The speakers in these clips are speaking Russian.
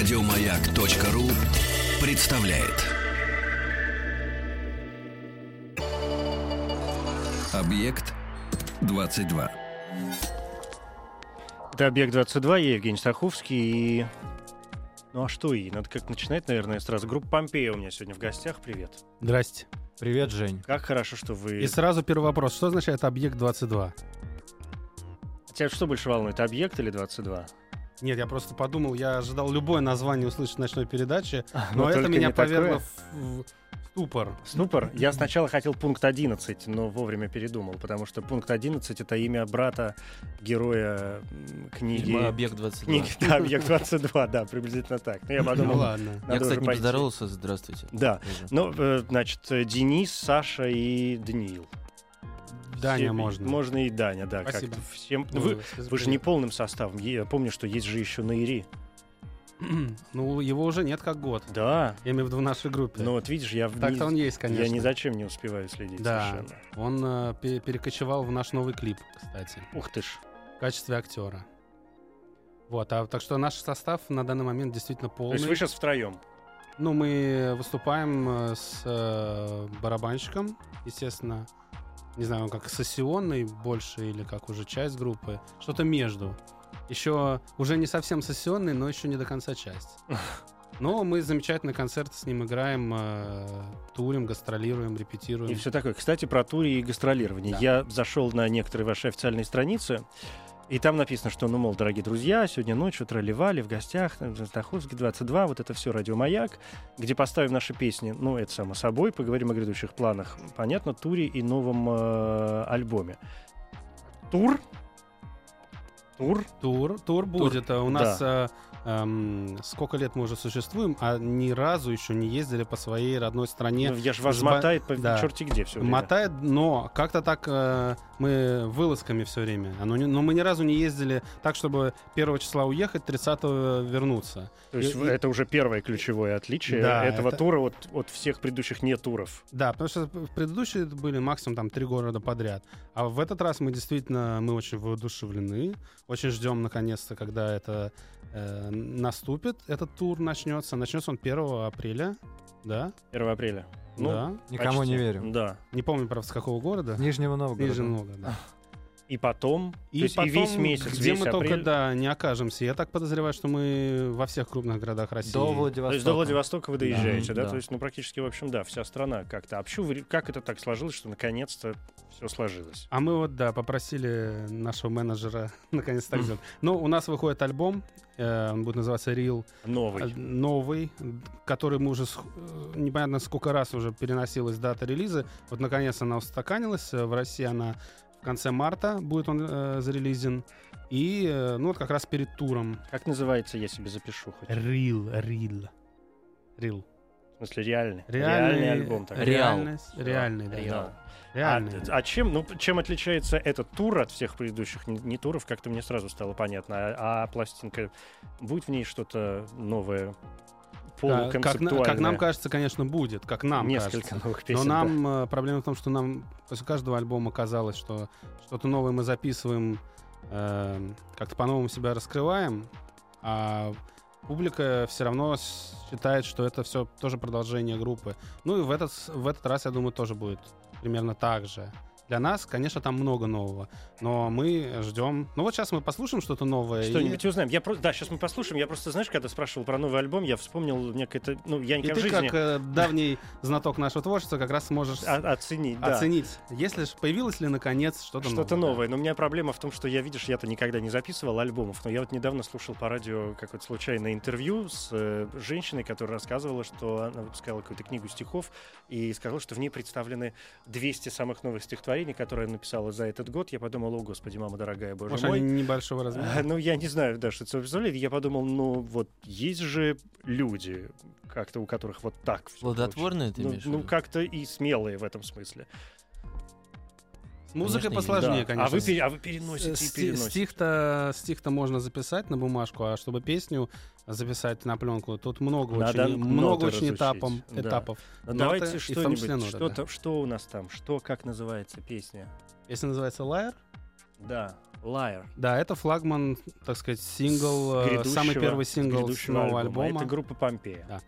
Радиомаяк.ру представляет. Объект 22. Это «Объект-22», я Евгений Стаховский. И... Ну а что и? Надо как начинать, наверное, сразу. Группа «Помпея» у меня сегодня в гостях. Привет. Здрасте. Привет, Жень. Как хорошо, что вы... И сразу первый вопрос. Что означает объект 22? Тебя что больше волнует, объект или 22? Нет, я просто подумал, я ожидал любое название услышать в ночной передаче, но но это только меня повергло в, в ступор. Ступор. Я сначала хотел пункт 11, но вовремя передумал, потому что пункт 11 — это имя брата героя книги... Фильма «Объект 22». Книги, да, «Объект-22», да, приблизительно так. Ну, я подумал, Ну ладно. Я, кстати, не поздоровался. Здравствуйте. Да. Ну, э, значит, Денис, Саша и Даниил. Даня Все- можно. Можно и Даня, да. Спасибо. Всем... Ну, Вы, вы же не полным составом. Я помню, что есть же еще Наири. Ну, его уже нет как год. Да. Я имею в виду в нашей группе. Но вот видишь, я, Так-то он есть, конечно. я ни зачем не успеваю следить Да. совершенно. Он э, пе- перекочевал в наш новый клип, кстати, Ух ты ж. в качестве актера. Вот, а так что наш состав на данный момент действительно То полный. есть вы сейчас втроем. Ну, мы выступаем э, с э, барабанщиком, естественно. Не знаю, он как сессионный больше или как уже часть группы. Что-то между. Еще уже не совсем сессионный, но еще не до конца часть. Но мы замечательные концерты с ним играем, э, турим, гастролируем, репетируем. И все такое. Кстати, про тури и гастролирование. Да. Я зашел на некоторые ваши официальные страницы, и там написано, что, ну, мол, дорогие друзья, сегодня ночью тролливали в гостях, э, Стаховский 22, вот это все радиомаяк, где поставим наши песни, ну, это само собой, поговорим о грядущих планах, понятно, туре и новом э, альбоме. Тур? Тур? Тур, тур будет. А У да. нас э, эм, сколько лет мы уже существуем, а ни разу еще не ездили по своей родной стране. Ну, я же вас Сба- мотает по да. черти где все время. Мотает, но как-то так э, мы вылазками все время. Оно не- но мы ни разу не ездили так, чтобы 1 числа уехать, 30 вернуться. То есть И- это уже первое ключевое отличие Да, этого это- тура от, от всех предыдущих не туров. Да, потому что предыдущие были максимум там три города подряд. А в этот раз мы действительно, мы очень воодушевлены, очень ждем наконец-то, когда это э, наступит, этот тур начнется. Начнется он 1 апреля, да? 1 апреля. Ну, да. Никому почти. не верю. Да. Не помню, правда, с какого города. Нижнего Новгорода. Нижнего Новгорода, да. И потом, И, то потом, и весь месяц, где весь мы апрель. только да, не окажемся. Я так подозреваю, что мы во всех крупных городах России. До То Владивостока. есть до Владивостока вы доезжаете, да? Да. То есть, ну, практически, в общем, да, вся страна как-то. А почему как это так сложилось, что наконец-то все сложилось? А мы вот, да, попросили нашего менеджера наконец так сделать. Но у нас выходит альбом, э, он будет называться Real, э, Новый. новый, который мы уже э, непонятно сколько раз уже переносилась дата релиза. Вот наконец она устаканилась. В России она в конце марта будет он э, зарелизен. И, э, ну, вот как раз перед туром. Как называется, я себе запишу хоть? Real, Real. Real. В смысле, реальный? Реальный, Реальный альбом. Реал. Реальность, реальный, да. Реал. Реальный. А, а чем, ну, чем отличается этот тур от всех предыдущих не, не туров, как-то мне сразу стало понятно. А, а пластинка, будет в ней что-то новое, Да, как, как нам кажется, конечно, будет, как нам Несколько кажется. новых Но песен. да. нам э, проблема в том, что нам после каждого альбома казалось, что что-то новое мы записываем, э, как-то по-новому себя раскрываем, а публика все равно считает, что это все тоже продолжение группы. Ну и в этот, в этот раз, я думаю, тоже будет примерно так же. Для нас, конечно, там много нового, но мы ждем. Ну вот сейчас мы послушаем что-то новое. и- Что-нибудь узнаем. Я просто, да, сейчас мы послушаем. Я просто, знаешь, когда спрашивал про новый альбом, я вспомнил некое-то, ну, я И никогда в ты, жизни как э, давний знаток нашего творчества, как раз сможешь о- оценить, да. оценить, если ж появилось ли наконец что-то новое. Что-то да. новое. Но у меня проблема в том, что я, видишь, я-то никогда не записывал альбомов, но я вот недавно слушал по радио какое-то случайное интервью с э, женщиной, которая рассказывала, что она выпускала какую-то книгу стихов и сказала, что в ней представлены 200 самых новых стихотворений, которые она написала за этот год. Я подумал, о, господи, мама дорогая, боже Может, мой. они небольшого размера? А, Ну, я не знаю, да, что это представляет. Я подумал, ну, вот есть же люди, как-то у которых вот так Плодотворные ты ну, имеешь ну, как-то и смелые в этом смысле. С музыкой Конечно, посложнее, Да. конечно. А вы, а вы переносите и Сти- переносите. Стих-то, стих-то можно записать на бумажку, а чтобы песню записать на пленку, тут много Надо очень, много очень этапом, да. этапов. Ну, ноты, давайте что-нибудь. Что, то что у нас там? Что, как называется песня? Если называется Liar, Да. Liar. Да, это флагман, так сказать, сингл, э, самый первый сингл с нового альбома. Это группа Помпея. Да.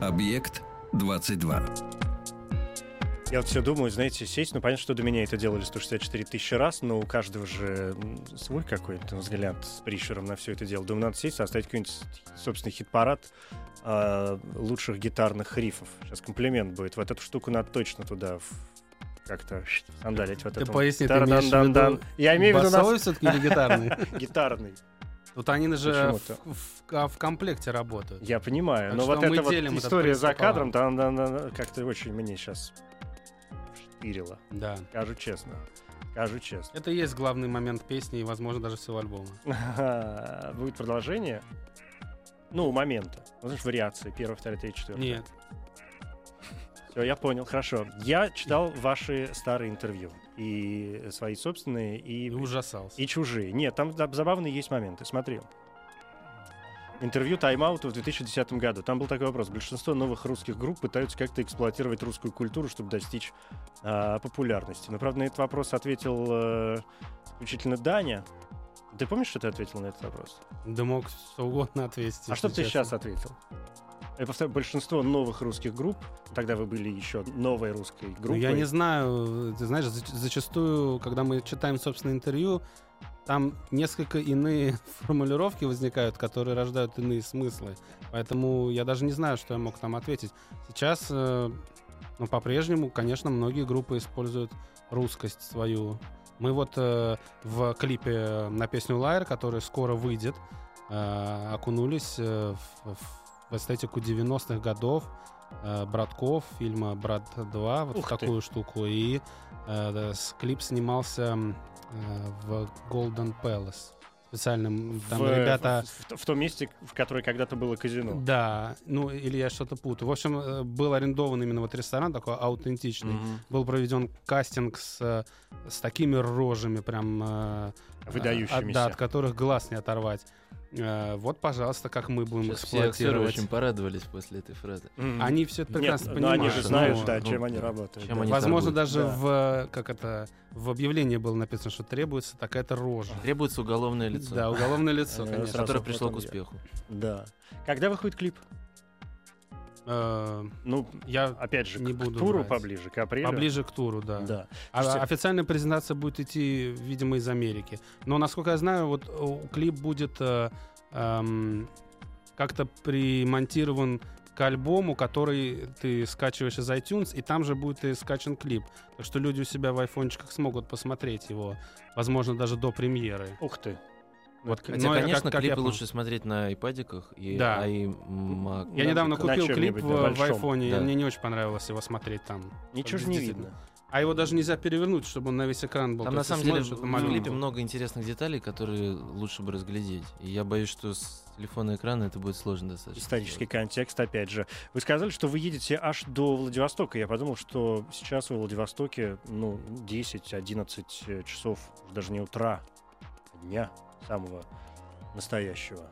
Объект 22. Я вот все думаю, знаете, сесть, ну, понятно, что до меня это делали 164 тысячи раз, но у каждого же свой какой-то взгляд с прищуром на все это дело. Думаю, надо сесть, составить какой-нибудь собственный хит-парад а, лучших гитарных рифов. Сейчас комплимент будет. Вот эту штуку надо точно туда в- как-то сандалить. Вот Ты это поясни, ты имеешь в виду Я имею в виду нас или гитарный? гитарный. Тут они же в, в- а в комплекте работают. Я понимаю, Так но вот эта вот история за кадром, там, там, там, как-то очень мне сейчас штырило. Да. Скажу честно. Скажу честно. Это и есть главный момент песни и, возможно, даже всего альбома. Будет продолжение? Ну, момента. Ну, знаешь, вариации. Первая, вторая, третья, четвертая. Нет. Все, я понял, хорошо. Я читал ваши старые интервью. И свои собственные, и, И ужасался. и чужие. Нет, там забавные есть моменты. Смотри. интервью Тайм-ауту в 2010 году. Там был такой вопрос. Большинство новых русских групп пытаются как-то эксплуатировать русскую культуру, чтобы достичь а, популярности. Но, правда, на этот вопрос ответил э, исключительно Даня. Ты помнишь, что ты ответил на этот вопрос? Да мог что угодно ответить. А что бы ты сейчас ответил? Я повторяю, большинство новых русских групп, тогда вы были еще новой русской Ну, группой. я не знаю, ты знаешь, зач- зачастую, когда мы читаем, собственно, интервью, там несколько иные формулировки возникают, которые рождают иные смыслы. Поэтому я даже не знаю, что я мог там ответить. Сейчас, э, ну, по-прежнему, конечно, многие группы используют русскость свою. Мы вот э, в клипе на песню «Лайер», который скоро выйдет, э, окунулись э, в, в эстетику 90-х годов, э, братков, фильма «Брат 2», вот Ух в ты. такую штуку. И э, клип снимался э, в Golden Palace. Специальным, там в, ребята... в, в том месте, в которое когда-то было казино. Да, ну или я что-то путаю. В общем, э, был арендован именно вот ресторан такой аутентичный. Мгм. Был проведен кастинг с, э, с такими рожами прям... Выдающимися. от- да, от которых глаз не оторвать. Э, Вот, пожалуйста, как мы будем Сейчас все актеры эксплуатировать. очень порадовались после этой фразы. Мгм. Они все это Нет, прекрасно но понимают. они же Ну, знают, да, ну, чем ну, они работают. Чем да. они Возможно, даже Да. в, как это, в объявлении было написано, что требуется такая-то рожа. Требуется уголовное лицо, Да, уголовное лицо, Э, конечно. которое пришло к успеху. Да. Когда выходит клип? Э, Ну, Я опять же, Не к буду туру врать. поближе, к апрелю. поближе к туру, да. Да. А Слушайте, официальная презентация будет идти, видимо, из Америки. Но, насколько я знаю, вот э, клип будет э, эм, как-то примонтирован к альбому, который ты скачиваешь из iTunes, и там же будет и скачан клип. Так что люди у себя в айфончиках смогут посмотреть его, возможно, даже до премьеры. Ух ты. Вот, Хотя, но конечно, как- как клипы понял. лучше смотреть на айпадиках и Да. iMac. Я недавно на купил клип в, в айфоне, и Да. мне не очень понравилось его смотреть там. Ничего же не видно. А его даже нельзя перевернуть, чтобы он на весь экран был. Там на самом деле в клипе много интересных деталей, которые лучше бы разглядеть. И я боюсь, что с телефона экрана это будет сложно достаточно. Исторический контекст, опять же. Вы сказали, что вы едете аж до Владивостока. Я подумал, что сейчас во Владивостоке, ну, 10-11 часов, даже не утра, дня самого настоящего.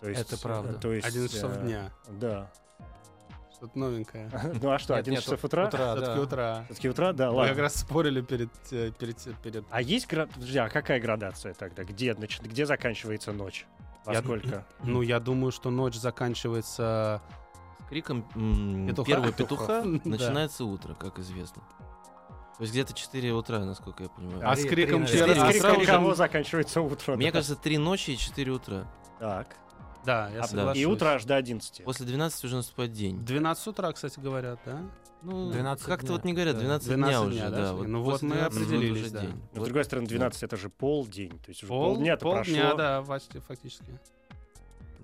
То есть, Это правда. То есть, 11 часов э, дня. Да. Что-то новенькое. Ну а что, Нет, 11 нет, часов утра? утра, Все-таки да. утра. Все-таки утра? Да, Мы ладно. как раз спорили перед, э, перед, перед... А есть град... Подожди, а какая градация тогда? Где, нач- где заканчивается ночь? Во Я- сколько? Ну, я думаю, что ночь заканчивается... С криком Петуха. первого петуха начинается утро, как известно. То есть где-то 4 утра, насколько я понимаю. А с криком первого... С а криком же- кого заканчивается утро? Мне да? кажется, 3 ночи и 4 утра. Так. Да, я А, соглашусь. И утро аж до 11. После 12 уже наступает день. 12 утра, кстати, говорят, да? Ну, 12 как-то дня. вот не говорят, Да. 12, 12 дня дня, уже, да, да. сегодня? Ну вот мы 12 определились, уже да. день. Но, с Вот. другой стороны, 12 это же полдень. То есть уже Пол, полдня-то полдня, прошло. да, почти, фактически.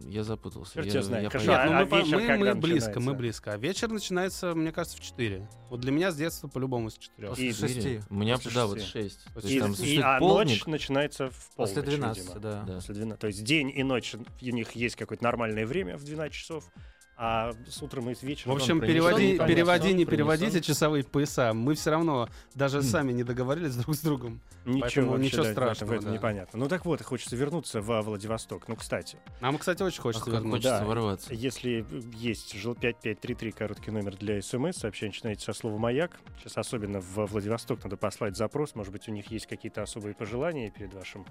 Я запутался. Я, знает. я Хорошо, понял. а- Нет, ну мы, по- вечер мы- когда мы близко, мы близко. А вечер начинается, мне кажется, в 4. Вот для меня с детства по-любому с 4. После И- шести. У меня, После да, вот шести. 6. То После И, есть там и- а ночь начинается в полночь, После 12, видимо. да. Да. После 12. То есть день и ночь, у них есть какое-то нормальное время в 12 часов, а с утром и с вечера... В общем, переводи, непонятно. переводи, не переводите часовые пояса. Мы все равно даже сами не договорились друг с другом. Ничего, Поэтому вообще, ничего да, страшного, В этом да. непонятно. Ну так вот, хочется вернуться во Владивосток. Ну, кстати, Нам, кстати, очень хочется Ах, вернуться. хочется Да. ворваться. если есть жил 5533, короткий номер для СМС, сообщение начинается со слова «Маяк». Сейчас особенно в Владивосток надо послать запрос. Может быть, у них есть какие-то особые пожелания перед вашим,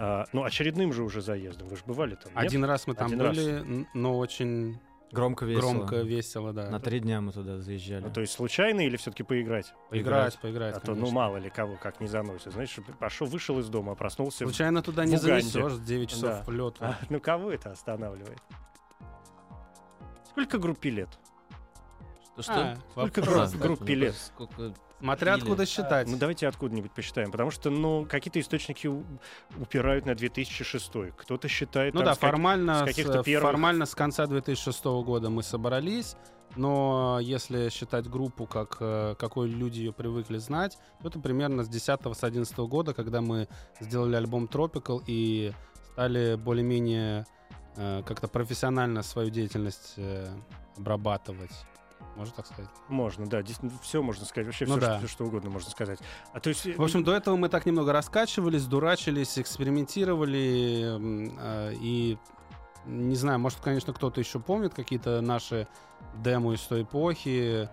а, ну, очередным же уже заездом. Вы же бывали там, нет? Один раз мы там Один раз. были, н- но очень Громко весело. громко, весело, да. На три дня мы туда заезжали. Ну, то есть случайно или все-таки поиграть? Поиграть, поиграть. А то, ну, конечно. мало ли кого как не заносит. Знаешь, пошел, вышел из дома, проснулся. в- Случайно туда не в занесешь, 9 часов Да. полета. А, ну, кого это останавливает? Сколько группе лет? Что? А, Сколько вопрос. групп- группе лет? Сколько... Смотря Или- откуда считать. Ну, давайте откуда-нибудь посчитаем. Потому что, ну, какие-то источники упирают на 2006. Кто-то считает... Ну там, да, с как- формально, с с, каких-то первых- формально с конца 2006 года мы собрались, но если считать группу, как, э, какой люди ее привыкли знать, то это примерно с 10 с 11 года, когда мы сделали альбом Tropical и стали более-менее э, как-то профессионально свою деятельность э, обрабатывать. Можно так сказать? Можно, да. все можно сказать. Вообще Ну все, да. что, что угодно можно сказать. А то есть... В общем, до этого мы так немного раскачивались, дурачились, экспериментировали, э, и Не знаю, может, конечно, кто-то еще помнит какие-то наши демо из той эпохи,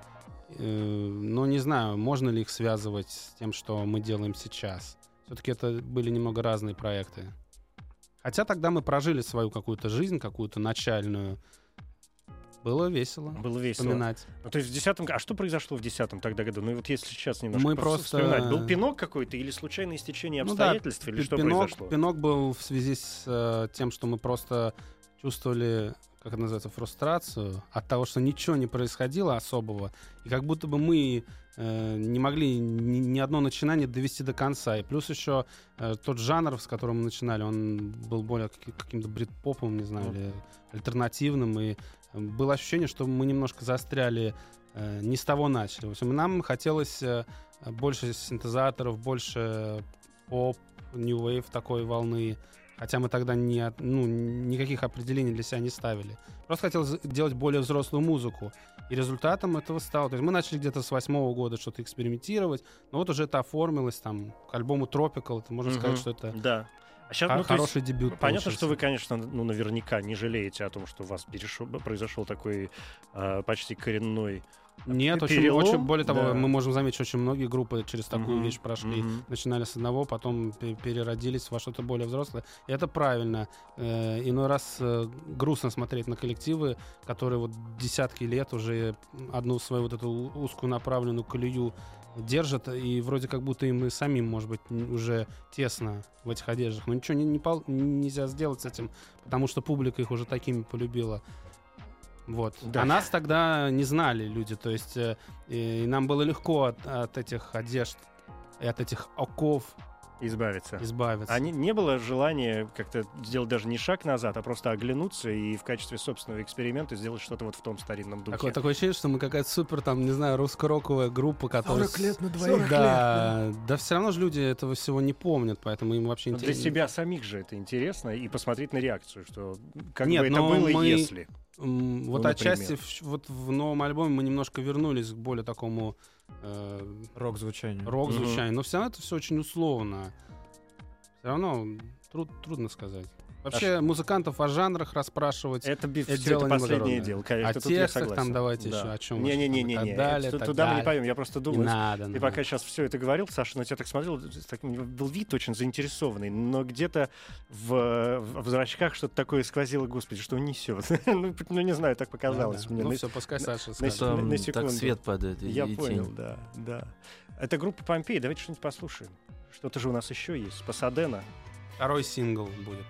э, но не знаю, можно ли их связывать с тем, что мы делаем сейчас. Все-таки это были немного разные проекты. Хотя тогда мы прожили свою какую-то жизнь, какую-то начальную. Было весело. Было весело. Вспоминать. Ну, то есть в десятом... А что произошло в десятом тогда году? Ну, и вот если сейчас немножко Мы просто- вспоминать. Был пинок какой-то или случайное стечение Ну да, обстоятельств? или что пинок, произошло? пинок был в связи с э, тем, что мы просто чувствовали, как это называется, фрустрацию от того, что ничего не происходило особого, и как будто бы мы э, не могли ни, ни одно начинание довести до конца. И плюс еще э, тот жанр, с которым мы начинали, он был более каки- каким-то брит-попом, не знаю, или альтернативным, и было ощущение, что мы немножко застряли, э, не с того начали. В общем, нам хотелось э, больше синтезаторов, больше поп, new wave такой волны. Хотя мы тогда не, ну, никаких определений для себя не ставили. Просто хотелось делать более взрослую музыку. И результатом этого стало... То есть мы начали где-то с восьмого года что-то экспериментировать, но вот уже это оформилось там к альбому Tropical. Это можно сказать, Мгм. что это Да. А сейчас, ну, то есть хороший дебют Понятно, получился. что вы, конечно, ну, наверняка не жалеете о том, что у вас перешел, произошел такой а, почти коренной. Нет, очень, перелом, очень, более того, да. мы можем заметить, что очень многие группы через такую Мгм, вещь прошли. мгм. Начинали с одного, потом пе- переродились во что-то более взрослое. И это правильно. Э, иной раз э, грустно смотреть на коллективы, которые вот десятки лет уже одну свою вот эту узкую направленную колею держат, и вроде как будто им и самим, может быть, уже тесно в этих одеждах. Но ничего не, не пол- нельзя сделать с этим, потому что публика их уже такими полюбила. Вот. Да. А нас тогда не знали люди, то есть э, и нам было легко от, от этих одежд и от этих оков Избавиться. избавиться. А не, не было желания как-то сделать даже не шаг назад, а просто оглянуться и в качестве собственного эксперимента сделать что-то вот в том старинном духе. Такое, такое ощущение, что мы какая-то супер, там, не знаю, русско-роковая группа, которая... с- на Да, да все равно же люди этого всего не помнят, поэтому им вообще Но для интересно. себя самих же это интересно и посмотреть на реакцию, что как Нет, бы это но было, мы- если. Вот Ну, отчасти например. в, вот в новом альбоме мы немножко вернулись к более такому э, Рок-звучание. рок-звучанию, но все равно это все очень условно. Все равно труд- трудно сказать. Вообще музыкантов о жанрах расспрашивать, Это, это всё дело это последнее дело, конечно. О тут я текстах согласен. там давайте Да. еще о чем Не-не-не-не, так далее, это- так туда мы не далее. пойдем. Я просто Не думаю, надо. Ты надо. пока сейчас все это говорил, Саша, на тебя так смотрел, так, был вид очень заинтересованный, но где-то в, в зрачках что-то такое сквозило, господи, что он несет. ну, ну, не знаю, так показалось Да, да. мне. Ну На- все, пускай Саша на скажет. на- Там на так секунду. свет падает и, Я и понял, тень. да, да. Это группа Помпей, давайте что-нибудь послушаем. Что-то же у нас еще есть. Пасадена. Второй сингл будет.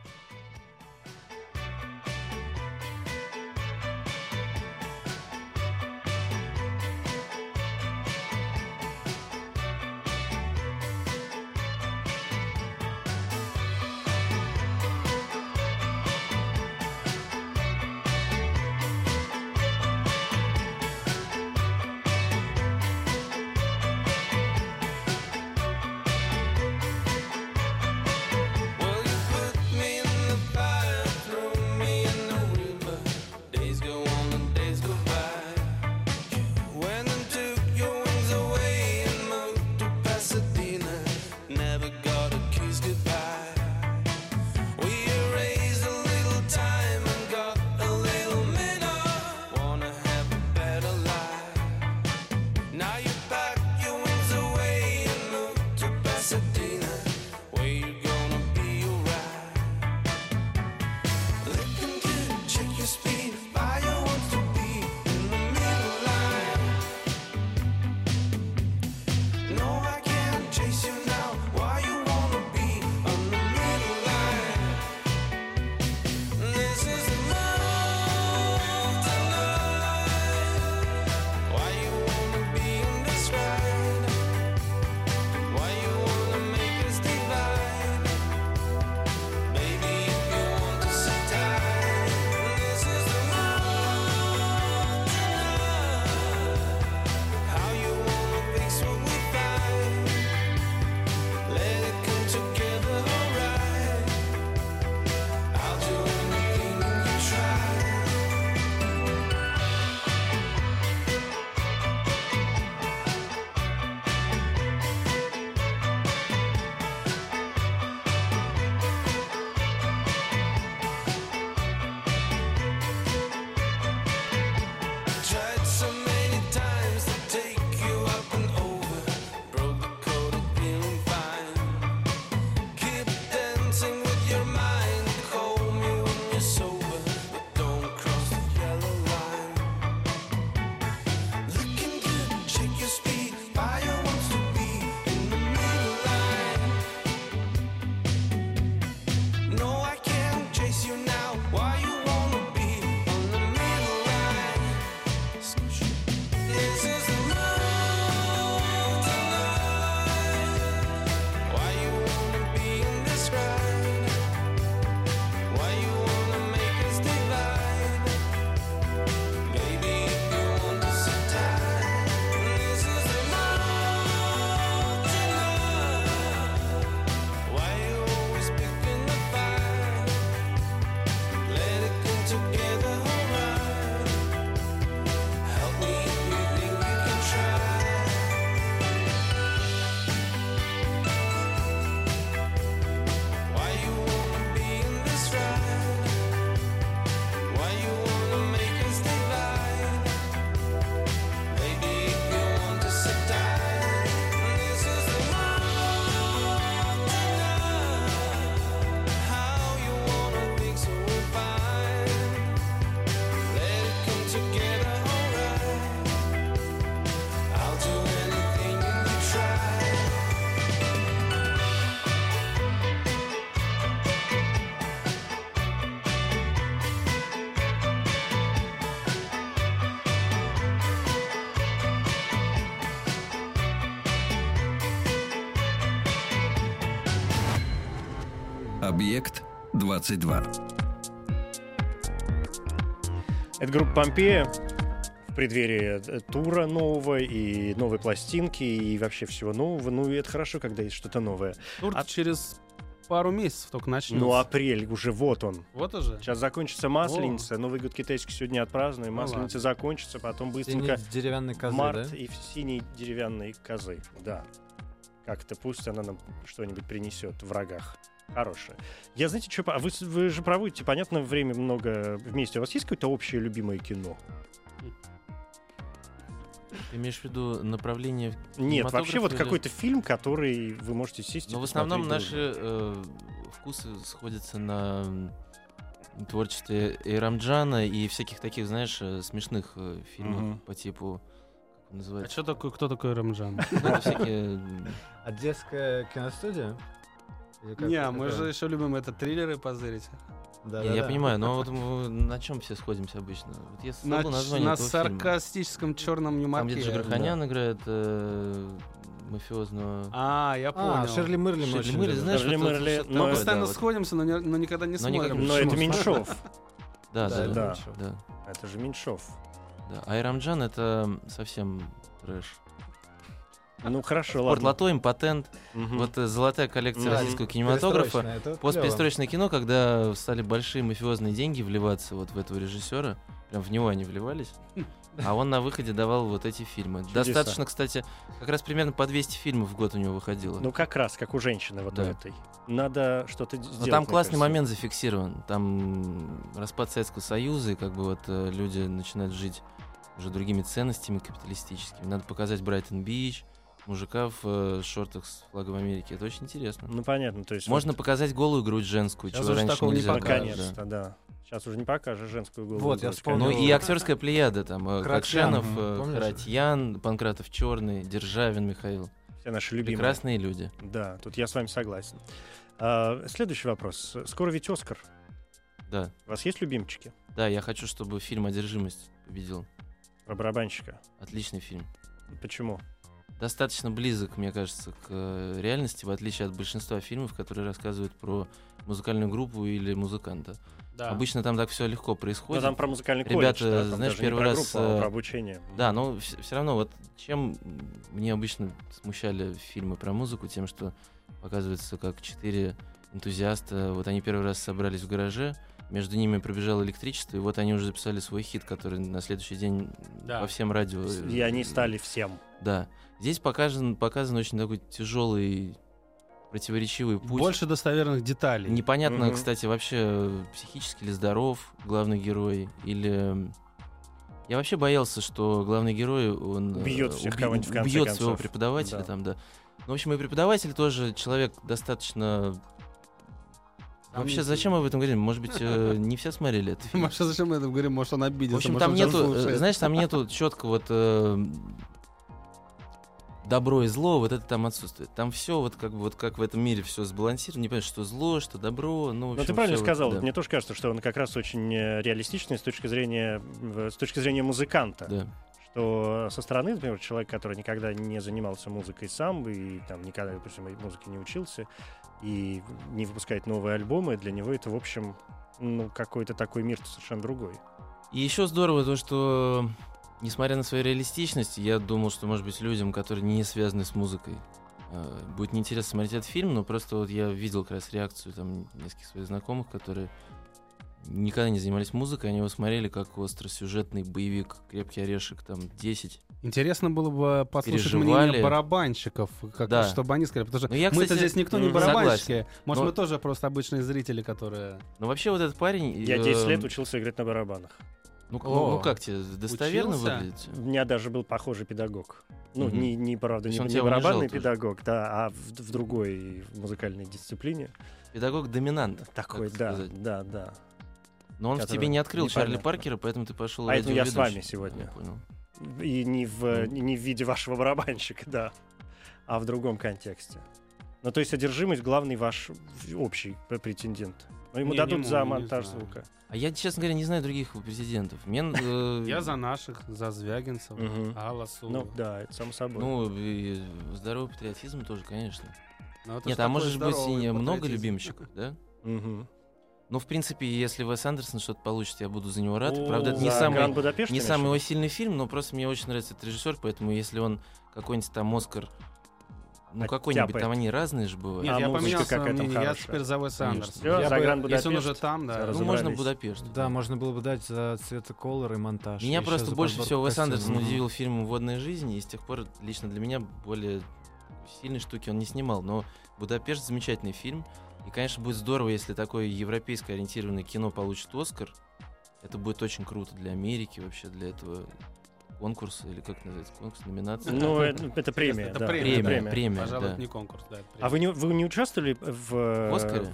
Объект 22. Это группа Помпея в преддверии э, тура нового и новой пластинки и вообще всего нового. Ну и это хорошо, когда есть что-то новое. Тур А- через пару месяцев только начнется. Ну апрель уже вот он. Вот уже. Сейчас закончится Масленица, Новый год китайский сегодня отпразднуем, Ну Масленица закончится, потом быстренько Синие деревянные козы, март да? и в синей деревянной козы. Да. Как-то пусть она нам что-нибудь принесет в рогах. Хорошее. Я, знаете, что... А вы, вы же проводите, понятно, время много вместе. У вас есть какое-то общее любимое кино? Ты имеешь в виду направление... в Нет, вообще вот или- какой-то фильм, который вы можете сесть и Но в основном наши э, вкусы сходятся на творчестве Эйрамджана и всяких таких, знаешь, э, смешных э, фильмов Мгм. по типу... А называется? что такое, кто такой Рамджан? Ну, Одесская киностудия? Не, мы же еще любим это триллеры позырить. Да, не, да, я да. понимаю, но вот мы на чем все сходимся обычно? Вот я На, название на этого фильма. саркастическом черном юморке. Там, где Джигарханян играет э, мафиозного... А, я понял. А, Шерли Мерли мы Шерли любим. знаешь, Шерли что-то но Мы такое, постоянно да, сходимся, но, не- но никогда не Но смотрим. Но это? Меньшов. Да, Да, да, да. да. Это же Меньшов. да. А Айрамджан это совсем трэш. Ну хорошо, ладно. лото, импотент. Вот э, золотая коллекция российского кинематографа. Постперестроечное кино, когда стали большие мафиозные деньги вливаться вот в этого режиссера, прям в него они вливались, а он на выходе давал вот эти фильмы. Чудеса. Достаточно, кстати, как раз примерно по 200 фильмов в год у него выходило. Ну как раз, как у женщины вот у Да. этой. Надо что-то сделать. Но там классный кажется. момент зафиксирован. Там распад Советского Союза, и как бы вот э, люди начинают жить уже другими ценностями капиталистическими. Надо показать Брайтон-Бич, мужика в э, шортах с флагом Америки. Это очень интересно. Ну понятно, то есть... Можно вот показать голую грудь женскую, Сейчас чего уже раньше такого не нельзя было, покажешь. да. Да. Сейчас уже не покажешь женскую голову. Вот, я вспомнил. Ну конечно. и актерская плеяда, там, э, мгм, э? Харатьян, Панкратов Черный, Державин Михаил. Все наши любимые. Прекрасные люди. Да, тут я с вами согласен. А, следующий вопрос. Скоро ведь Оскар. Да. У вас есть любимчики Да, я хочу, чтобы фильм «Одержимость» победил. про барабанщика? Отличный фильм. Почему? Достаточно близок, мне кажется, к э, реальности, в отличие от большинства фильмов, которые рассказывают про музыкальную группу или музыканта. Да. Обычно там так все легко происходит. там про музыкальный Ребята, колледж, да, там знаешь, первый про раз, группу, а э, про обучение. Да, но все равно, вот чем мне обычно смущали фильмы про музыку, тем, что показывается, как четыре энтузиаста, вот они первый раз собрались в гараже, между ними пробежало электричество, и вот они уже записали свой хит, который на следующий день Да. по всем радио. э, И они стали всем. Да. Здесь показан, показан очень такой тяжелый, противоречивый путь. Больше достоверных деталей. Непонятно, Мгм. кстати, вообще психически ли здоров главный герой или я вообще боялся, что главный герой он э, Убьет всех кого-нибудь в конце убьет концов. своего преподавателя Да. там, да. Ну, в общем, и преподаватель тоже человек достаточно. Там Вообще, не- зачем мы об этом говорим? Может быть, э, не все смотрели это. Маша, зачем мы это говорим? Может, он обиделся. В общем, там нету, э, знаешь, там нету четко вот э, добро и зло, вот это там отсутствует. Там все вот как бы вот как в этом мире все сбалансировано, не понимаешь, что зло, что добро, ну, Ну, общем, ты правильно всё вот, сказал. да. Мне тоже кажется, что он как раз очень э, реалистичный с точки зрения, с точки зрения музыканта. Да. Что со стороны, например, человек, который никогда не занимался музыкой сам и там никогда, допустим, музыке не учился и не выпускает новые альбомы, для него это, в общем, ну, какой-то такой мир совершенно другой. И еще здорово то, что несмотря на свою реалистичность, я думал, что, может быть, людям, которые не связаны с музыкой, э, будет неинтересно смотреть этот фильм, но просто вот я видел как раз реакцию там нескольких своих знакомых, которые никогда не занимались музыкой, они его смотрели как остросюжетный боевик «Крепкий орешек», там, 10. Интересно было бы послушать Переживали. мнение барабанщиков, как, Да. чтобы они сказали. Потому что Ну, я, мы-то кстати, здесь никто не барабанщики. Может, Но- мы тоже просто обычные зрители, которые... Но вообще вот этот парень... Я 10 э, лет учился играть на барабанах. Ну, О, ну, ну как тебе, достоверно учился? выглядит? У меня даже был похожий педагог. Ну, Мгм. не, не, правда, не, не барабанный тоже? педагог, да, а в, в другой музыкальной дисциплине. Педагог-доминант. Такой, так да, сказать. да, да. Но он в тебе не открыл Чарли непонятно. Паркера, поэтому ты пошел Поэтому я с вами сегодня. Я понял. И не в, Ну. не в виде вашего барабанщика, да, а в другом контексте. Ну, то есть одержимость главный ваш общий претендент. Но ему Не, дадут не за не монтаж знаю. звука. А я, честно говоря, не знаю других президентов. Мне, э, Я за наших, за Звягинцева, Мгм. Алласу. Ну, да, это само собой. Ну, и здоровый патриотизм тоже, конечно. Ну, Нет, а может быть и много любимчиков, да? Мгм. Ну, в принципе, если Вес Андерсон что-то получит, я буду за него рад. О, Правда, это не самый, не самый его сильный фильм, но просто мне очень нравится этот режиссер, поэтому если он какой-нибудь там Оскар, ну какой-нибудь, там они разные же бывают. Нет, А я поменял там мнение, я теперь за бы- «Гранд Если он Будапешт». уже там, да. Ну, можно Будапешт. Да, можно было бы дать за цветоколор и монтаж. Меня просто больше всего Уэс. Андерсон удивил фильм «Водная жизнь», и с тех пор лично для меня более сильной штуки он не снимал. Но «Будапешт» — замечательный фильм. И, конечно, будет здорово, если такое европейско ориентированное кино получит «Оскар». Это будет очень круто для Америки, вообще для этого конкурса, или как называется, конкурс, номинация. Ну, это, это премия, Это да. премия, Премия, это премия, Пожалуй, да. это не конкурс, да. это А вы не, вы не участвовали в... В «Оскаре»?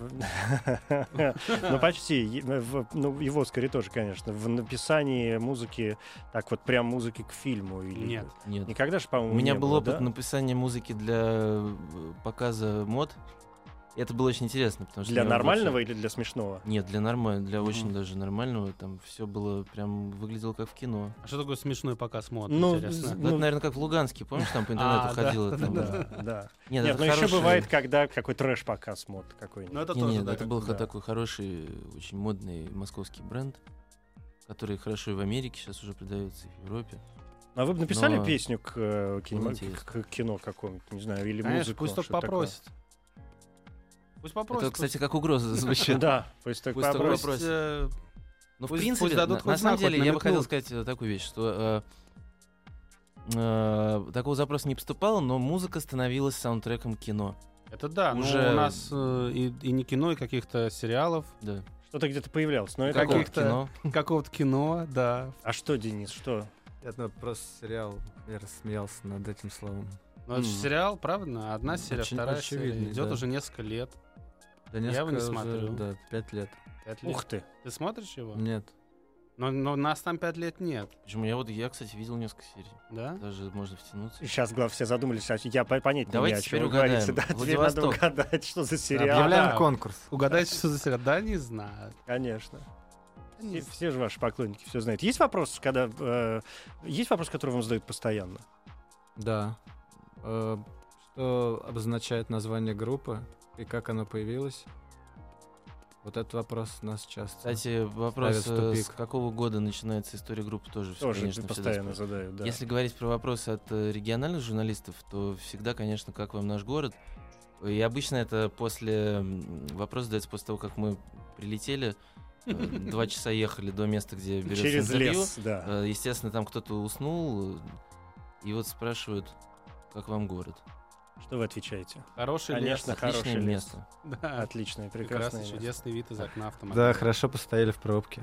Ну, почти. В- Ну, и в «Оскаре» тоже, конечно. В написании музыки, так вот, прям музыки к фильму. Или... Нет. Нет. Никогда же, по-моему, У меня был опыт да? написания музыки для э, показа мод. Это было очень интересно, потому что Для нормального очень- или для смешного? Нет, для нормального, для Мгм. очень даже нормального. Там все было прям выглядело как в кино. А что такое смешной показ мод, Ну, интересно? Ну, это, наверное, как в Луганске, помнишь, там по интернету А, ходило. да, там, да, да. Да. Нет, Нет, но еще хороший- бывает, когда какой трэш-показ мод какой-нибудь. Ну, это Не, тоже, нет, да, это как- был да. такой хороший, очень модный московский бренд, который хорошо и в Америке сейчас уже продается, и в Европе. А вы бы написали Но- песню к, э, интересно. к- к кино какому-нибудь, не знаю, или Конечно, музыку? пусть только что-то такое? Пусть попросит. Это, кстати, как угроза звучит. Да, пусть так вопрос. э, Ну, в принципе, на, самом деле, я бы хотел сказать такую вещь, что э, э, такого запроса не поступало, но музыка становилась саундтреком кино. Это да, но Уже- у нас э, и, и не кино, и каких-то сериалов, Да. Что-то где-то появлялось. Но это Каких- как? Каких-то- кино. какого-то кино, да. А что, Денис, что? Это просто сериал. Я рассмеялся над этим словом. Но это же сериал, правда? Одна серия, Очень вторая очевидный, серия. Идет да. уже несколько лет. Да Я его не несколько уже, смотрю. Да, пять лет. Пять лет. Ух ты. Ты смотришь его? Нет. Но, но нас там пять лет нет, Почему? Я вот, я, кстати, видел несколько серий. да? Даже можно втянуться. Сейчас, главное, все задумались, а я по- понять не Давайте имею, о чем угадаем. Да, теперь надо угадать, что за сериал. Объявляем да. конкурс. Угадайте, что за сериал? Да, не знаю. Конечно. Все, все же ваши поклонники все знают. Есть вопрос, когда э, есть вопрос, который вам задают постоянно? Да. Э, Что обозначает название группы и как оно появилось? Вот этот вопрос нас часто... Кстати, вопрос, э, тупик. с какого года начинается история группы, тоже, Тоже конечно, постоянно задают. Да. Если говорить про вопросы от э, региональных журналистов, то всегда, конечно, как вам наш город. И обычно это после... Вопрос задается после того, как мы прилетели, э, два часа ехали до места, где берется Через интервью. лес, да. Естественно, там кто-то уснул, и вот спрашивают, как вам город? Что вы отвечаете? Хороший Конечно, лес. лес. место. Да. Отличное, прекрасное Прекрасный, место. чудесный вид из окна автомобиля. Да, хорошо постояли в пробке.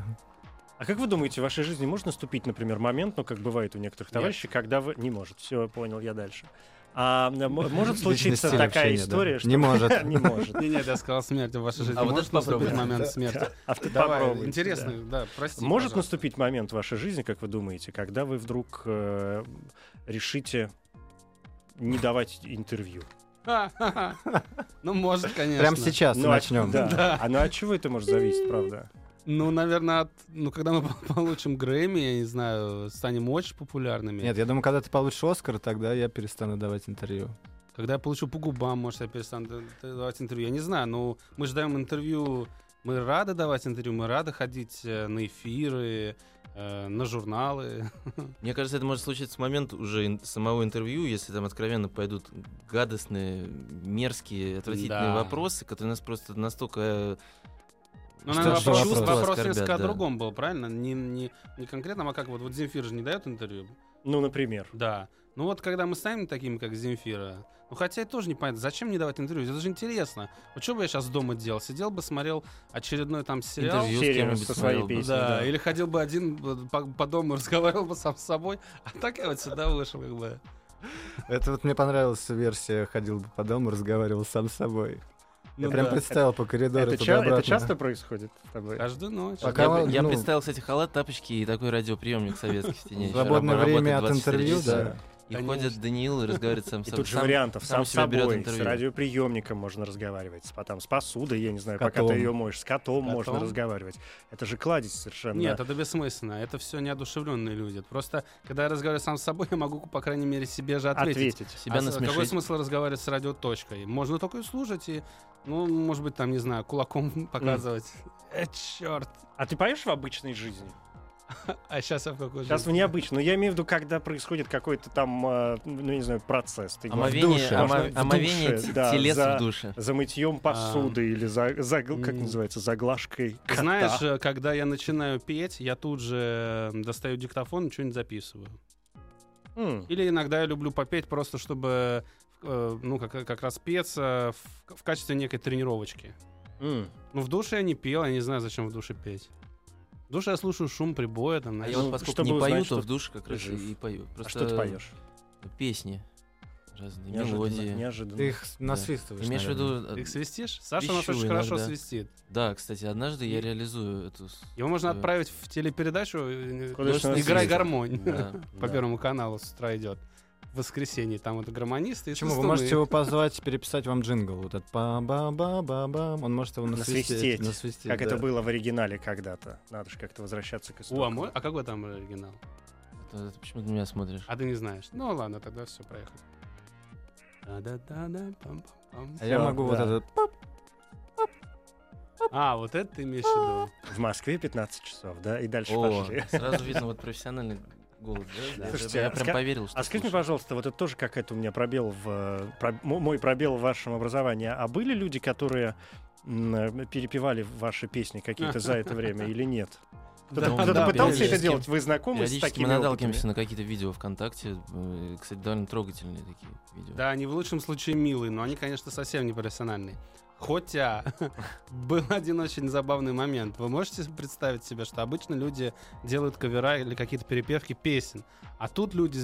А как вы думаете, в вашей жизни может наступить, например, момент, ну, как бывает у некоторых Нет. товарищей, когда вы... Не может. Все, понял, я дальше. А может случиться такая общения, да. история, что... Не может. Не может. Не, нет, я сказал смерть в вашей жизни. А вот Может это попробуй. наступить момент смерти. А ты попробуйте, интересно, да. да, прости. Может наступить момент в вашей жизни, как вы думаете, когда вы вдруг э, решите не давать интервью? Ну, может, конечно. Прямо сейчас Ну, а- начнем. да. Да. А ну от чего это может зависеть, правда? Ну, наверное, от- ну, когда мы получим Грэмми, я не знаю, станем очень популярными. Нет, я думаю, когда ты получишь Оскар, тогда я перестану давать интервью. Когда я получу по губам, может, я перестану давать интервью. Я не знаю, но мы же даем интервью, мы рады давать интервью, мы рады ходить э, на эфиры, на журналы. Мне кажется, это может случиться в момент уже самого интервью, если там откровенно пойдут гадостные, мерзкие, отвратительные Да. вопросы, которые нас просто настолько... э, Ну, наверное, вопрос, вопрос? вопрос оскорбят, несколько о да. другом был, правильно? Не, не, не конкретно, а как вот, вот Земфир же не дает интервью. Ну, например. Да. Ну вот когда мы станем такими, как Земфира, ну хотя это тоже непонятно, зачем мне давать интервью? Это же интересно. Вот что бы я сейчас дома делал? Сидел бы, смотрел очередной там сериал. Интервью с со своей песней. Да, да. или ходил бы один по, по дому, разговаривал бы сам с собой. А так я вот сюда вышел, как бы. Это вот мне понравилась версия. Ходил бы по дому, разговаривал сам с собой. Я Ну прям да. представил по коридору Это, ча- это часто происходит с тобой? Каждую ночь. Пока Я, вы- я ну- представил, кстати, халат, тапочки и такой радиоприемник советский в тени. Свободное время от 24 интервью, часа. да. И Конечно. ходит Даниил и разговаривает сам И с тут же сам- вариантов. сам Сам с берет собой, с радиоприемником можно разговаривать, с, потом, с посудой, я не знаю, пока ты ее моешь, с котом, можно разговаривать. Это же кладезь совершенно. Нет, это бессмысленно. Это все неодушевленные люди. Просто, когда я разговариваю сам с собой, я могу, по крайней мере, себе же ответить. ответить. себя а с- какой насмешить. смысл разговаривать с радиоточкой? Можно только и слушать и, ну, может быть, там, не знаю, кулаком показывать. Э, черт. А ты поешь в обычной жизни? А сейчас я в какой Сейчас в жизни? необычной. Но я имею в виду, когда происходит какой-то там, э, ну, не знаю, процесс. Ты в Омовение, душе, омо- можно в омовение душе, да, телес за- в душе. За мытьем посуды или за, за- как называется, заглажкой кота. Знаешь, э, когда я начинаю петь, я тут же э, достаю диктофон и что-нибудь записываю. М, Или иногда я люблю попеть просто, чтобы, ну, как, как раз петь э, в, в качестве некой тренировочки. м. Ну, в душе я не пел, я не знаю, зачем в душе петь. В душе я слушаю шум прибоя, там, А знаешь. я вот Ну, поскольку чтобы не узнать, пою, что то в душе как раз и, и пою. А Просто что ты поешь? Песни разные, Неожиданно. мелодии. неожиданно. Ты их насвистываешь. Имеешь в виду... Ты э, их свистишь? Саша у нас очень хорошо иногда. свистит. Да, кстати, однажды я реализую эту... Его можно свою- отправить в телепередачу э, «Играй гармонь». Да. По Да. Первому каналу с утра идет. В воскресенье там это гармонисты и Почему? Вы можете его позвать, переписать вам джингл. Вот этот па ба ба ба бам Он может его насвистеть. Насвистеть. насвистеть, Как да. это было в оригинале когда-то. Надо же как-то возвращаться к О, а, истокам. мой- а какой там оригинал? Это- это почему ты меня смотришь? А ты не знаешь. Ну ладно, тогда все, проехали. Да-да-да-да, пам-пам-пам. А я могу вот да. этот... А, вот это ты имеешь в виду. В Москве 15 часов, да? И дальше О, пошли. сразу видно вот профессиональный голос, да? Я- Слушайте, я, а прям ска- поверил, что А скажите мне, пожалуйста, вот это тоже какая-то у меня пробел в... э, про- мо- мой пробел в вашем образовании. А были люди, которые м, э, перепевали ваши песни какие-то за это время или нет? Кто-то Да, кто-то да, пытался это делать? Вы знакомы с такими мы наталкиваемся на какие-то видео ВКонтакте. э, Кстати, довольно трогательные такие видео. Да, они в лучшем случае милые, но они, конечно, совсем не профессиональные. Хотя был один очень забавный момент. Вы можете представить себе, что обычно люди делают кавера или какие-то перепевки песен, а тут люди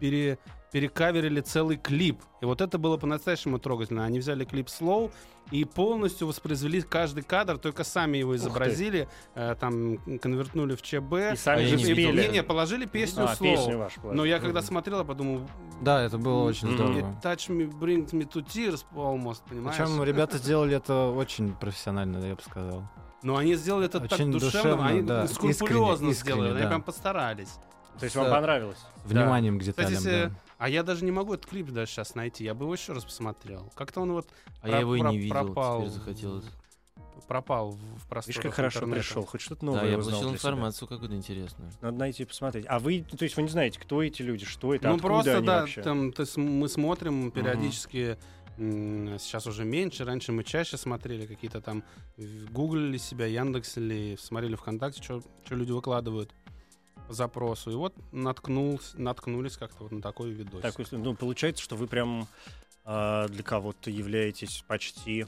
пере, перекаверили целый клип. И вот это было по-настоящему трогательно. Они взяли клип слоу и полностью воспроизвели каждый кадр, только сами его изобразили, э, там конвертнули в ЧБ. И сами же я не. Не-не, положили песню А, слоу. песню вашу. Но я когда смотрел, я подумал, Да, это было очень Мгм. здорово. It touch me, brings me to tears almost, понимаешь? Причем ребята сделали это очень профессионально, я бы сказал. Но они сделали это так Очень душевно, душевно, они да, скрупулезно искренне, сделали, они да. прям постарались. То есть вам понравилось? Вниманием к Кстати, деталям, если- да. А я даже не могу этот клип даже сейчас найти, я бы его еще раз посмотрел. Как-то он вот А я его и про- не видел, пропал, теперь захотелось. пропал в, в просторах Видишь, как хорошо интернета. пришел. Хоть что-то Да, новое я узнал получил информацию какую-то интересную. Надо найти и посмотреть. А вы, то есть вы не знаете, кто эти люди, что это, Ну откуда просто они да, вообще? там, то есть мы смотрим периодически, сейчас уже меньше, раньше мы чаще смотрели какие-то там, гуглили себя, яндексили, смотрели ВКонтакте, что люди выкладывают по запросу. И вот наткнулся, наткнулись как-то вот на такой видос. Так, ну, получается, что вы прям а, для кого-то являетесь почти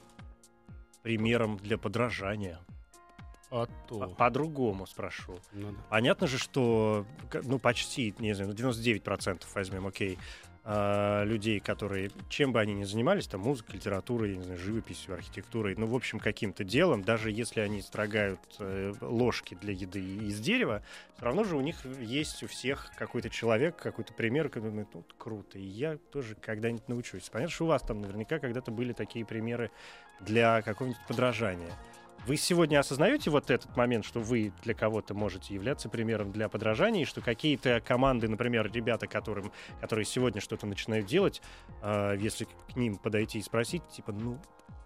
примером для подражания. А то. По-другому спрошу. Ну да. Понятно же, что ну, почти, не знаю, ну, 99% возьмем, окей, а, людей, которые, чем бы они ни занимались, там, музыкой, литературой, я не знаю, живописью, архитектурой, ну, в общем, каким-то делом, даже если они строгают э, ложки для еды из дерева, все равно же у них есть у всех какой-то человек, какой-то пример, который думает, ну, круто, и я тоже когда-нибудь научусь. Понятно, что у вас там наверняка когда-то были такие примеры для какого-нибудь подражания. Вы сегодня осознаете вот этот момент, что вы для кого-то можете являться примером для подражания, и что какие-то команды, например, ребята, которым, которые сегодня что-то начинают делать, э, если к ним подойти и спросить, типа, ну,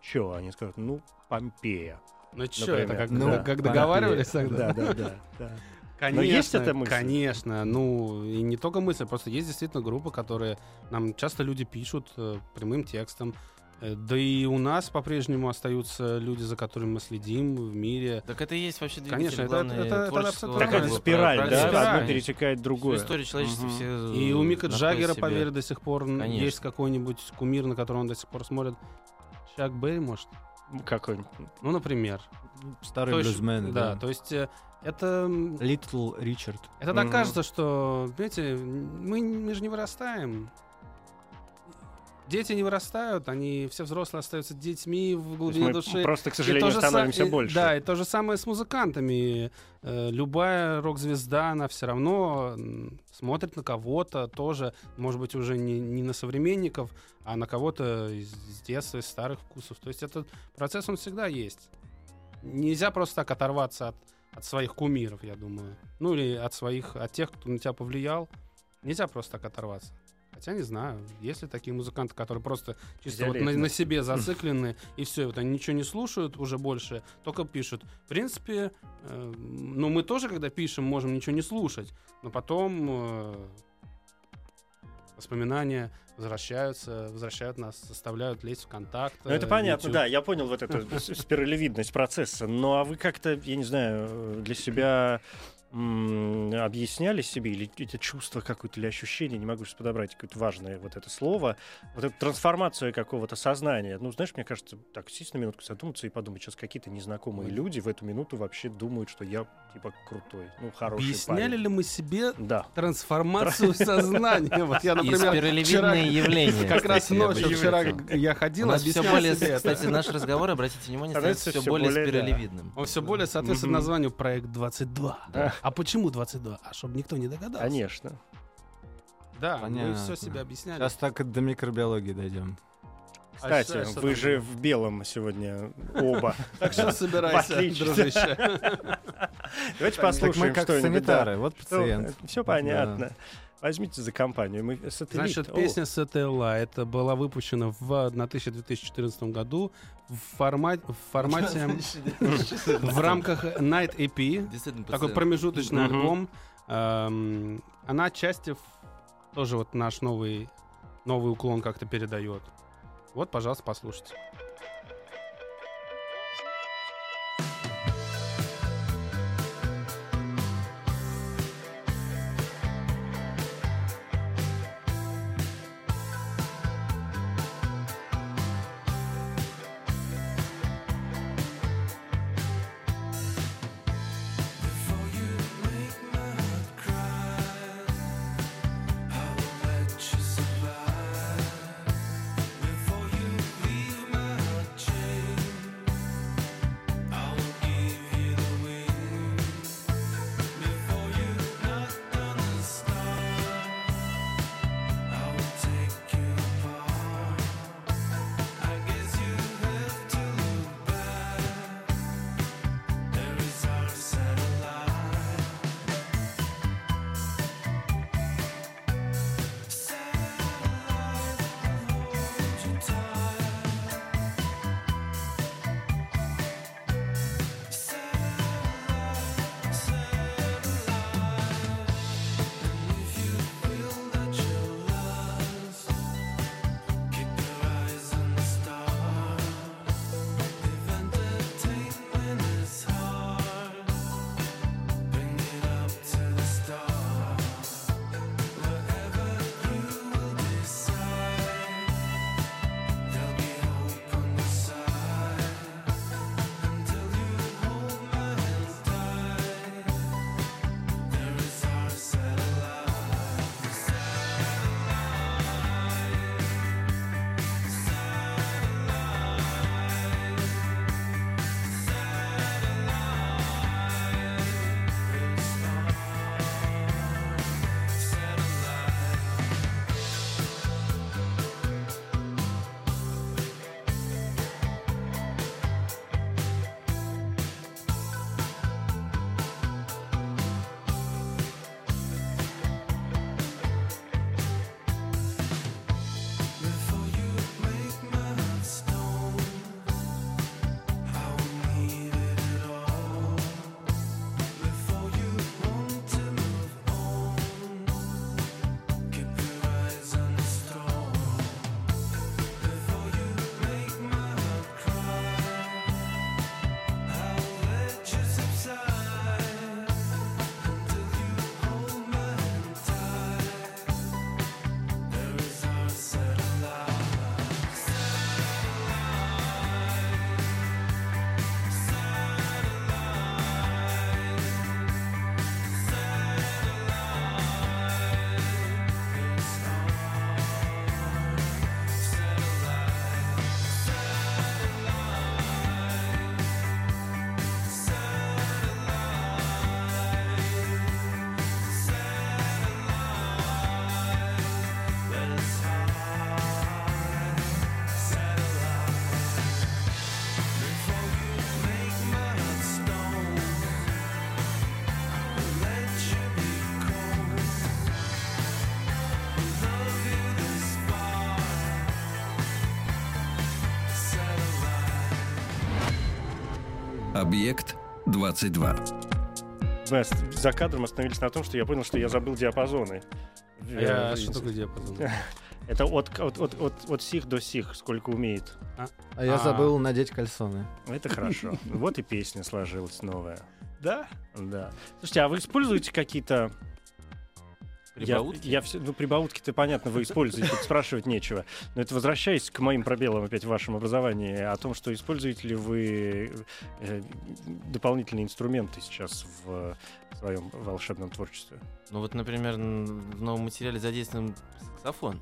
чё, они скажут, ну, Помпея. Ну что, Например, это как, ну, как- как Помпея. договаривались тогда? Да, да, да. да. Конечно, есть эта мысль? Конечно. Ну, и не только мысль, просто есть действительно группы, которые нам часто люди пишут э, прямым текстом. Э, Да и у нас по-прежнему остаются люди, за которыми мы следим в мире. Так это и есть вообще двигатель Конечно, это- это- это Такая Нормально. про- спираль, да? спираль. Одно перетекает в Всю другое. историю человечества Мгм. все И у Мика Джаггера, себе. поверь, до сих пор Конечно. есть какой-нибудь кумир, на которого он до сих пор смотрит. Чак Берри, может? Какой? Ну, например. Старые То есть, блюзмены, да, да. то есть э, это... Литл Ричард. Это так Мгм. кажется, что, знаете, мы, мы же не вырастаем. Дети не вырастают, они все взрослые остаются детьми в глубине мы души. просто, к сожалению, са- становимся и- больше. Да, и то же самое с музыкантами. Э, любая рок-звезда, она все равно смотрит на кого-то тоже, может быть, уже не, не на современников, а на кого-то из, из детства, из старых вкусов. То есть этот процесс, он всегда есть. Нельзя просто так оторваться от, от своих кумиров, я думаю. Ну или от своих, от тех, кто на тебя повлиял. Нельзя просто так оторваться. Хотя не знаю, есть ли такие музыканты, которые просто чисто вот на, на себе зациклены, и все, вот они ничего не слушают уже больше, только пишут. В принципе, э, ну мы тоже, когда пишем, можем ничего не слушать, но потом э, воспоминания возвращаются, возвращают нас, заставляют лезть в контакт. Ну, это э, понятно, YouTube. да, я понял вот эту спиралевидность процесса. Ну, а вы как-то, я не знаю, для себя объясняли себе, или это чувство какое-то, или ощущение, не могу сейчас подобрать какое-то важное вот это слово, вот эту трансформацию какого-то сознания. Ну, знаешь, мне кажется, так, сесть на минутку, задуматься и подумать, сейчас какие-то незнакомые люди в эту минуту вообще думают, что я, типа, крутой, ну, хороший Объясняли парень. ли мы себе Да. трансформацию сознания? Вот я, например, вчера явления. как раз ночью вчера я ходил, объяснял себе кстати, наш разговор, обратите внимание, Становится все более спиралевидным. Он все более соответствует названию проект 22. А почему 22? А чтобы никто не догадался. Конечно. Да, мы Понятно. все себе объясняли. Сейчас так до микробиологии дойдем. Кстати, что- что вы же в белом сегодня оба. Так что собирайся, дружище. Давайте послушаем мы как что-нибудь. санитары, вот пациент. Все понятно. Возьмите за компанию. Мы сателлит. Значит, О, песня СТЛА, это была выпущена в 2014 году в формате, в формате, в рамках Night EP, такой промежуточный альбом. Эм, Она отчасти тоже вот наш новый, новый уклон как-то передает. Вот, пожалуйста, послушайте. Объект 22. Мы за кадром остановились на том, что я понял, что я забыл диапазоны. А я- Э, что такое диапазон? Это от, от, от, от, от сих до сих, сколько умеет. А я А. забыл надеть кальсоны. Это хорошо. Вот и песня сложилась новая. Да? Да. Слушайте, а вы используете какие-то... Прибаутки? Я, я все, ну, прибаутки-то, понятно, вы используете, тут спрашивать нечего. Но это возвращаясь к моим пробелам опять в вашем образовании, о том, что используете ли вы э, дополнительные инструменты сейчас в своем волшебном творчестве. Ну вот, например, в новом материале задействован саксофон.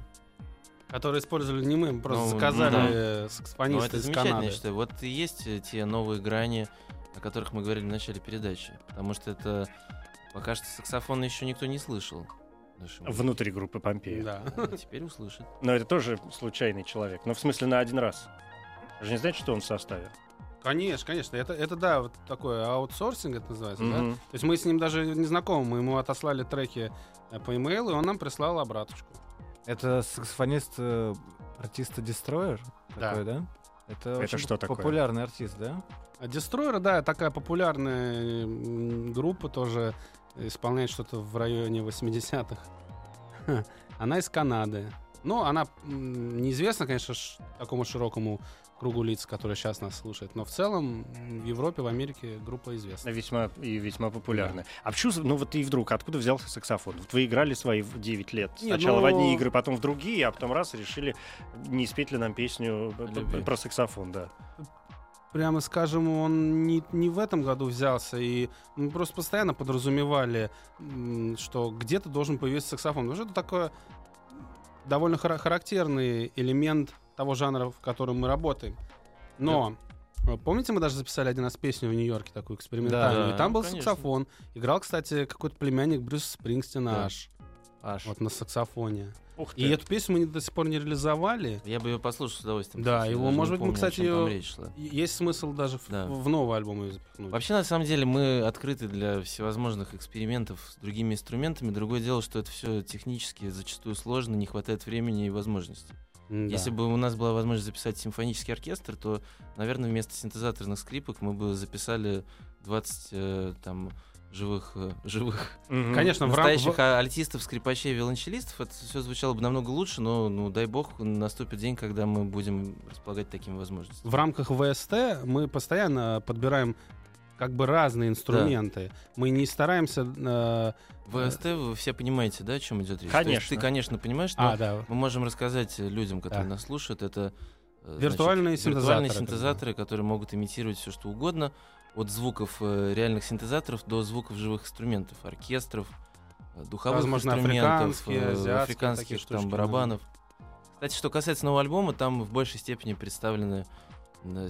Которые использовали не мы, мы просто Ну, заказали да. э, Ну, это из замечательно, Канады. я считаю. Вот и есть э, те новые грани, о которых мы говорили в начале передачи. Потому что это пока что саксофон еще никто не слышал. В нашем мире. Внутри группы Помпея. Да. А Теперь услышит. Но это тоже случайный человек. Но в смысле на один раз. Вы же не знаете, что он в составе? Конечно, конечно. Это, это да, вот такой аутсорсинг это называется, да? Мгм. То есть мы с ним даже не знакомы, мы ему отослали треки э, по имейлу, и он нам прислал обраточку. Это саксофонист э, артиста Destroyer? Да. Такой, да? Это, Это очень что такое? популярный артист, да? А Destroyer, да, такая популярная группа, тоже исполняет что-то в районе 80-х. Она из Канады. Ну, она неизвестна, конечно, такому широкому кругу лиц, которые сейчас нас слушают, но в целом в Европе, в Америке группа известна. Весьма и весьма популярная. А почему, ну вот и вдруг, откуда взялся саксофон? Вот вы играли свои в 9 лет. Нет, Сначала в ну- одни игры, потом в другие, а потом раз решили не спеть ли нам песню п- Любви. про саксофон, да. Прямо скажем, он не, не в этом году взялся, и мы просто постоянно подразумевали, что где-то должен появиться саксофон. Потому что это такой довольно хара- характерный элемент того жанра, в котором мы работаем. Но э, помните, мы даже записали один раз песню в Нью-Йорке, такую экспериментальную, Да, и там был конечно. саксофон. Играл, кстати, какой-то племянник Брюса Спрингстина Да. аж, Аж. вот на саксофоне. Ух ты. И эту песню мы до сих пор не реализовали. Я бы ее послушал с удовольствием. Да, кстати, его, даже может быть, мы, помню, кстати. И Есть смысл даже в, Да. в новый альбом ее запихнуть. Вообще, на самом деле, мы открыты для всевозможных экспериментов с другими инструментами. Другое дело, что это все технически зачастую сложно, не хватает времени и возможностей. Да. Если бы у нас была возможность записать симфонический оркестр, то, наверное, вместо синтезаторных скрипок мы бы записали 20 э, там живых, э, живых Мгм. Конечно, настоящих в- а- альтистов, скрипачей, виолончелистов. Это все звучало бы намного лучше, но, ну, дай бог, наступит день, когда мы будем располагать такими возможностями. в рамках ВСТ мы постоянно подбираем как бы разные инструменты. Мы не стараемся... э, ВСТ, вы все понимаете, да, о чем идет речь? То есть Конечно. ты, конечно, понимаешь, но а, да. мы можем рассказать людям, которые Да. нас слушают, это э, Виртуальные значит, виртуальные синтезаторы, синтезаторы, которые могут имитировать все, что угодно, от звуков э, реальных синтезаторов до звуков живых инструментов, оркестров, э, духовых Возможно, инструментов, африканские, э, азиатские африканских штучки, там да. барабанов. Кстати, что касается нового альбома, там в большей степени представлены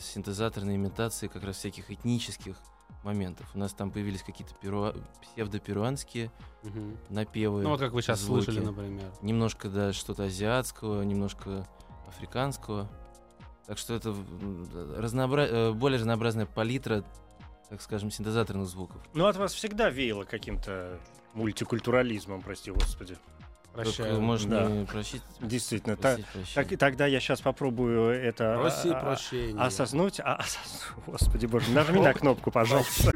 синтезаторные имитации как раз всяких этнических моментов. У нас там появились какие-то перуа- псевдоперуанские Мгм. напевы. Ну вот как вы сейчас звуки. слышали, например. Немножко, да, что-то азиатского, немножко африканского. Так что это разнообра- более разнообразная палитра, так скажем, синтезаторных звуков. Ну, от вас всегда веяло каким-то мультикультурализмом, прости господи. Прощаю. Только можно Да. просить. Действительно. та- просить прощения. так, и тогда я сейчас попробую это Проси а, а, прощения. осознуть. А, осоз- Господи боже, нажми на кнопку, пожалуйста.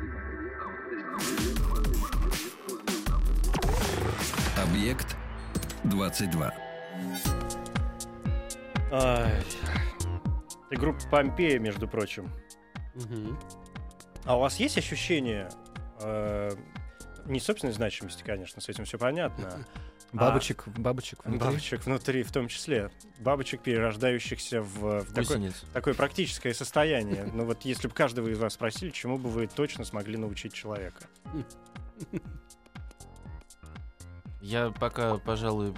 Объект 22. Ай. Это группа Помпея, между прочим. Мгм. А у вас есть ощущение э, не собственной значимости, конечно, с этим все понятно. Бабочек, бабочек внутри. Бабочек внутри, в том числе. Бабочек, перерождающихся в, в такое, такое практическое состояние. Ну вот если бы каждого из вас спросили, чему бы вы точно смогли научить человека? Я пока, пожалуй,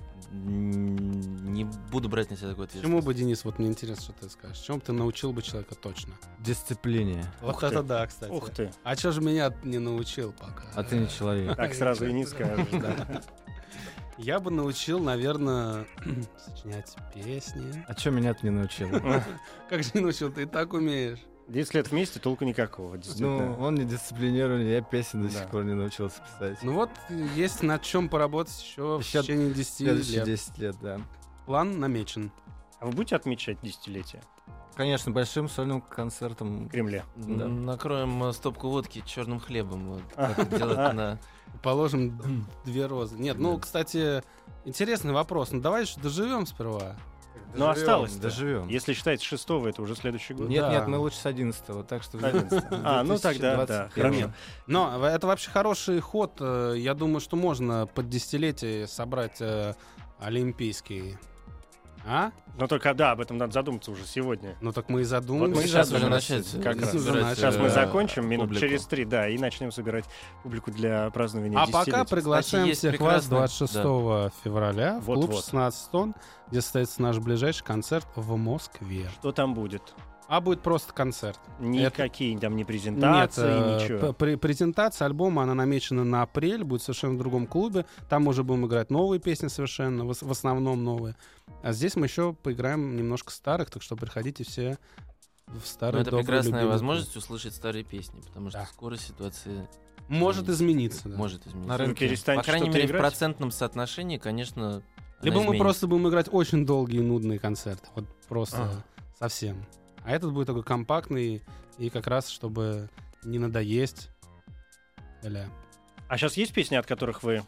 не буду брать на себя такой ответственность. Чему бы, Денис, вот мне интересно, что ты скажешь. Чему бы ты научил бы человека точно? Дисциплине. Вот Ух это ты. да, кстати. Ух ты, А что же меня не научил пока? А ты не человек. так сразу и не скажешь. Да. Я бы научил, наверное, сочинять песни. А что меня ты не научил? Как же не научил? Ты и так умеешь. 10 лет вместе толку никакого, Ну, он не дисциплинированный, я песен до Да. сих пор не научился писать. Ну вот, есть над чем поработать еще в Еще течение 10 Следующие лет. 10 лет, да. План намечен. А вы будете отмечать десятилетие? Конечно, большим сольным концертом. в Кремле. Да. Накроем э, стопку водки черным хлебом. Вот, А. как на... Положим две розы. Нет, ну, кстати, интересный вопрос. Ну, давай еще доживем сперва. Ну, осталось. Доживем. Если считать шестого, это уже следующий год. Нет, Да. нет, мы лучше с 11 так что... А, ну тогда, да, 2021. хорошо. Но это вообще хороший ход. Э, Я думаю, что можно под десятилетие собрать э, олимпийский. А? Но только, да, об этом надо задуматься уже сегодня. Ну так мы и Вот задумались. мы сейчас уже начать, как раз. Сейчас мы э, закончим минут публику. через три, да, и начнем собирать публику для празднования А пока приглашаем есть всех вас прекрасно, 26 февраля в клуб Вот-вот. 16 тонн, где состоится наш ближайший концерт в Москве. Что там будет? А будет просто концерт. Никакие там не Нет, презентации, э, ничего. презентация альбома, она намечена на апрель, будет совершенно в другом клубе. Там мы уже будем играть новые песни совершенно, в, ос- в основном новые. А здесь мы еще поиграем немножко старых, так что приходите все в Ну, старые это добрые, прекрасная любимые возможность услышать старые песни, потому что Да. скоро ситуация. Может измениться. да. может измениться. На рынке. перестанете По крайней мере, в играть? процентном соотношении, конечно, Либо мы изменится. просто будем играть очень долгие и нудные концерты. Вот просто Ага. совсем. А этот будет такой компактный и как раз, чтобы не надоесть. Ля. А сейчас есть песни, от которых вы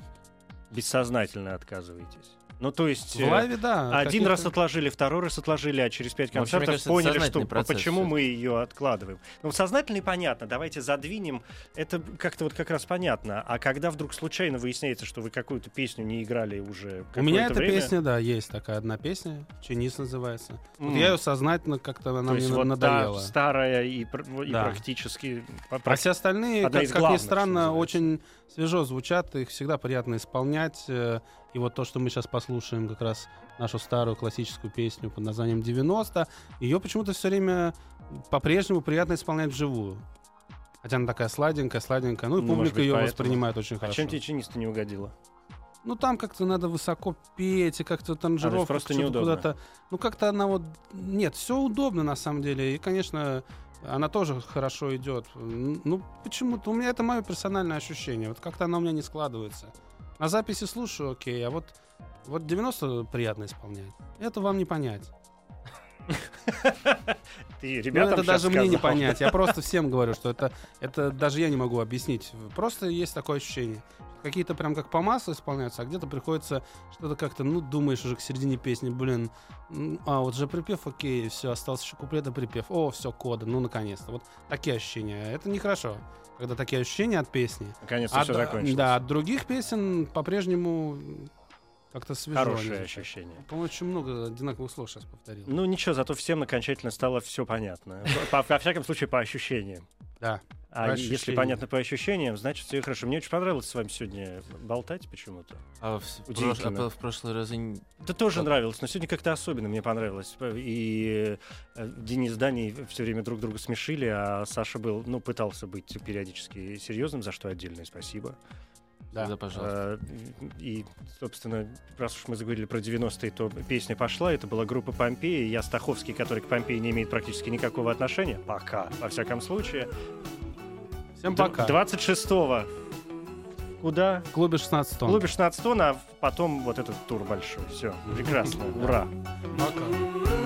бессознательно отказываетесь? Ну, то есть... В э, лайве, да. Один раз отложили, второй раз отложили, а через пять Ну, концертов кажется, это поняли, что процесс почему мы ее откладываем. Ну, сознательно и понятно, давайте задвинем. Это как-то вот как раз понятно. А когда вдруг случайно выясняется, что вы какую-то песню не играли уже У меня эта время, песня, да, есть такая одна песня, Чинис называется. Вот м, я ее сознательно как-то она то мне вот надоела. та старая и, и Да. практически... А все остальные, Одна как, как ни главных, что странно, очень свежо звучат, их всегда приятно исполнять. И вот то, что мы сейчас послушаем, как раз нашу старую классическую песню под названием «90», ее почему-то все время по-прежнему приятно исполнять вживую. Хотя она такая сладенькая, сладенькая. Ну и Ну, публика быть, ее поэтому. воспринимает очень А хорошо. чем тебе чиниста не угодила? Ну там как-то надо высоко петь, и как-то аранжировка просто что-то неудобно. куда-то. Ну как-то она вот... Нет, все удобно на самом деле. И, конечно, она тоже хорошо идет. Ну почему-то у меня это мое персональное ощущение. Вот как-то она у меня не складывается. На записи слушаю, окей, а вот, вот 90 приятно исполнять. Это вам не понять. Ты Ну, ребятам это даже мне не понять. Я просто всем говорю, что это, это даже я не могу объяснить. Просто есть такое ощущение. Какие-то прям как по маслу исполняются, а где-то приходится что-то как-то, ну, думаешь уже к середине песни, блин, а вот же припев, окей, все, остался еще куплет и припев. О, все, кода, ну, наконец-то. Вот такие ощущения. Это нехорошо, когда такие ощущения от песни. Наконец-то А все закончилось. Да, от других песен по-прежнему как-то свежо. Хорошее ощущение. По-моему, очень много одинаковых слов сейчас повторил. Ну ничего, зато всем окончательно стало все понятно. По, во всяком случае, по ощущениям. Да. А По если ощущениям. понятно по ощущениям, значит все хорошо. Мне очень понравилось с вами сегодня болтать почему-то. А в, прош- а в прошлый раз и не- Это тоже Вот. нравилось, но сегодня как-то особенно мне понравилось. И э, Денис с Даней все время друг друга смешили, а Саша был, ну, пытался быть периодически серьезным, за что отдельное спасибо. Да. Да, пожалуйста. А, И, собственно, раз уж мы заговорили про 90-е, то песня пошла. Это была группа Помпеи. Я Стаховский, который к Помпеи не имеет практически никакого отношения. Пока, во всяком случае. Всем пока. 26-го. Куда? В клубе 16 В тонн. клубе 16 тонн, а потом вот этот тур большой. Все, прекрасно. Ура. When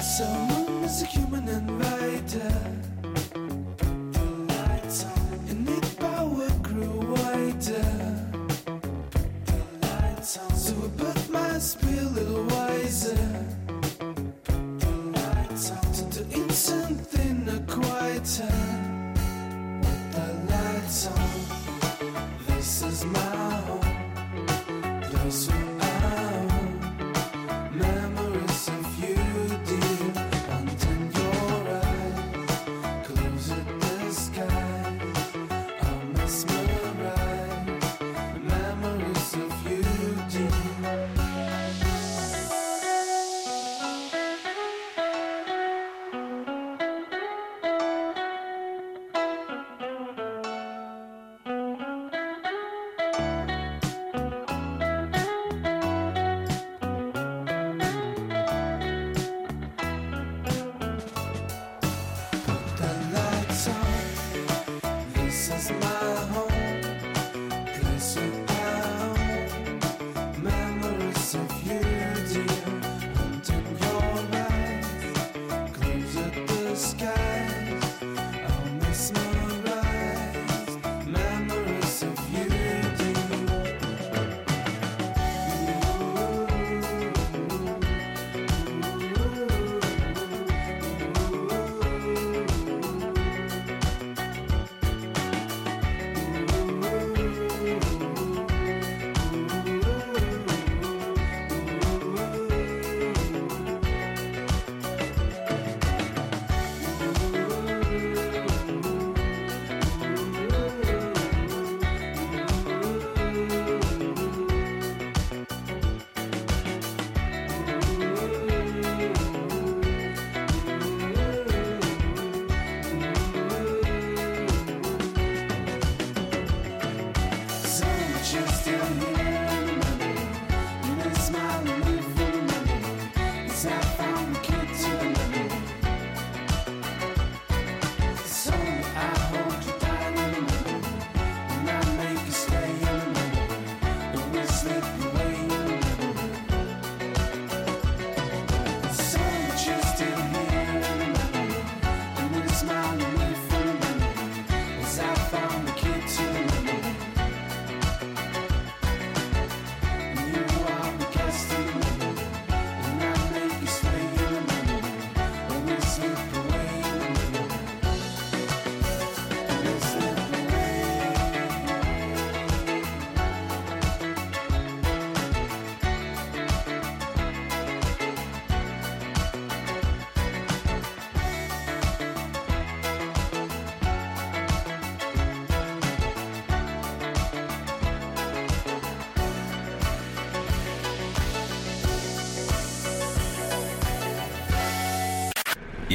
Someone is a human.